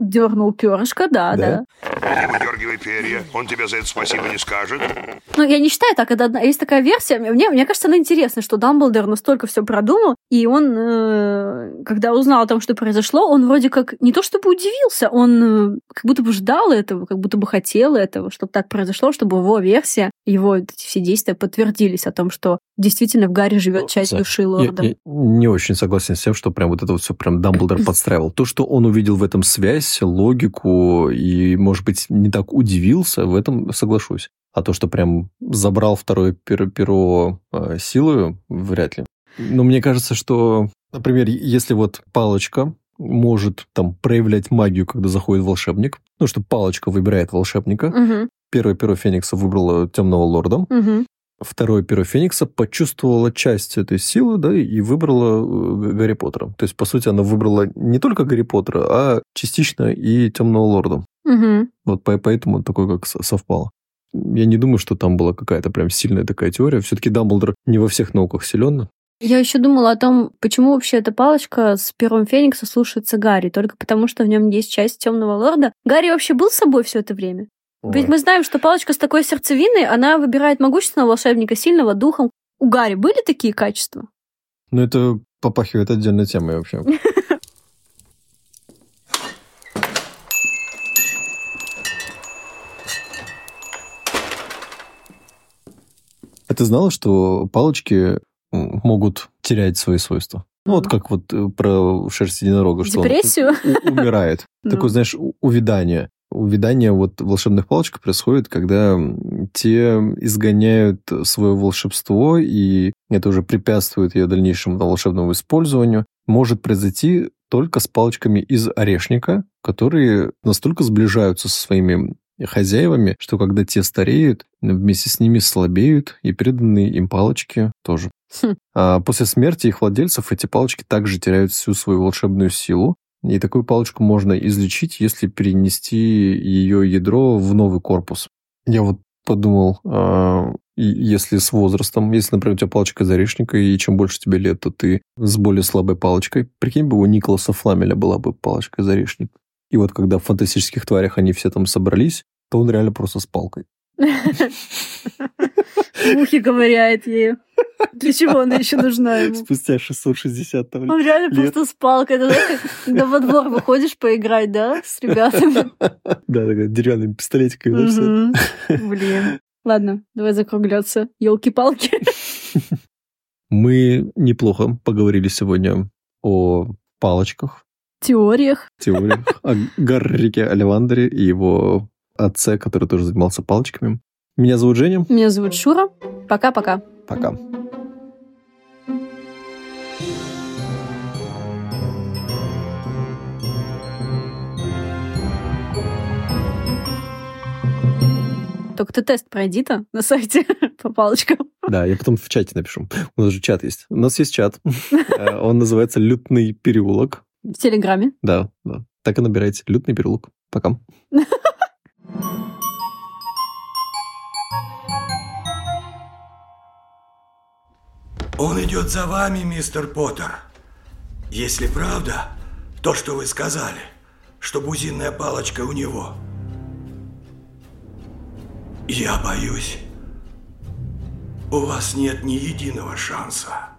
дернул перышко, да, да. да. Не выдергивай перья, он тебе за это спасибо не скажет. Ну, я не считаю так, это одна, есть такая версия, мне, мне кажется, она интересная, что Дамблдор настолько все продумал, и он, э, когда узнал о том, что произошло, он вроде как не то чтобы удивился, он э, как будто бы ждал этого, как будто бы хотел этого, чтобы так произошло, чтобы его версия, его эти все действия подтвердились о том, что действительно в Гарри живет часть души лорда. Я, я не очень согласен с тем, что прям вот это вот все прям Дамблдор подстраивал. То, что он увидел в этом связь, логику и, может быть, не так удивился, в этом соглашусь. А то, что прям забрал второе перо, перо э, силою, вряд ли. Но мне кажется, что, например, если вот палочка может там проявлять магию, когда заходит волшебник, ну, что палочка выбирает волшебника, угу. Первое перо Феникса выбрало темного лорда, угу второе перо Феникса почувствовала часть этой силы, да, и выбрала э, Гарри Поттера. То есть, по сути, она выбрала не только Гарри Поттера, а частично и Темного Лорда. Угу. Вот поэтому такое как совпало. Я не думаю, что там была какая-то прям сильная такая теория. Все-таки Дамблдор не во всех науках силен. Я еще думала о том, почему вообще эта палочка с первым Феникса слушается Гарри, только потому что в нем есть часть Темного Лорда. Гарри вообще был с собой все это время? Ой. Ведь мы знаем, что палочка с такой сердцевиной, она выбирает могущественного волшебника, сильного духом. У Гарри были такие качества? Ну, это попахивает отдельной темой вообще. А ты знала, что палочки могут терять свои свойства? Ну, вот как вот э, про шерсть единорога, что Депрессию? он умирает. Такое, знаешь, увядание увядание вот волшебных палочек происходит, когда те изгоняют свое волшебство, и это уже препятствует ее дальнейшему волшебному использованию. Может произойти только с палочками из орешника, которые настолько сближаются со своими хозяевами, что когда те стареют, вместе с ними слабеют, и преданные им палочки тоже. Хм. А после смерти их владельцев эти палочки также теряют всю свою волшебную силу, и такую палочку можно излечить, если перенести ее ядро в новый корпус. Я вот подумал, а, если с возрастом, если, например, у тебя палочка из орешника, и чем больше тебе лет, то ты с более слабой палочкой. Прикинь бы, у Николаса Фламеля была бы палочка из орешника. И вот когда в фантастических тварях они все там собрались, то он реально просто с палкой. Ухи ковыряет ею. Для чего она еще нужна ему? Спустя 660 там Он реально лет. просто с палкой. Знаешь, когда во двор выходишь поиграть, да, с ребятами. Да, такая деревянными пистолетиками. Блин. Ладно, давай закругляться. Елки-палки. Мы неплохо поговорили сегодня о палочках. Теориях. Теориях. О Гаррике Оливандере и его отце, который тоже занимался палочками. Меня зовут Женя. Меня зовут Шура. Пока-пока. Пока. Только ты тест пройди-то на сайте по палочкам. Да, я потом в чате напишу. У нас же чат есть. У нас есть чат. Э, он называется «Лютный переулок». В Телеграме? Да, да. Так и набирайте. «Лютный переулок». Пока. Он идет за вами, мистер Поттер. Если правда, то, что вы сказали, что бузинная палочка у него. Я боюсь, у вас нет ни единого шанса.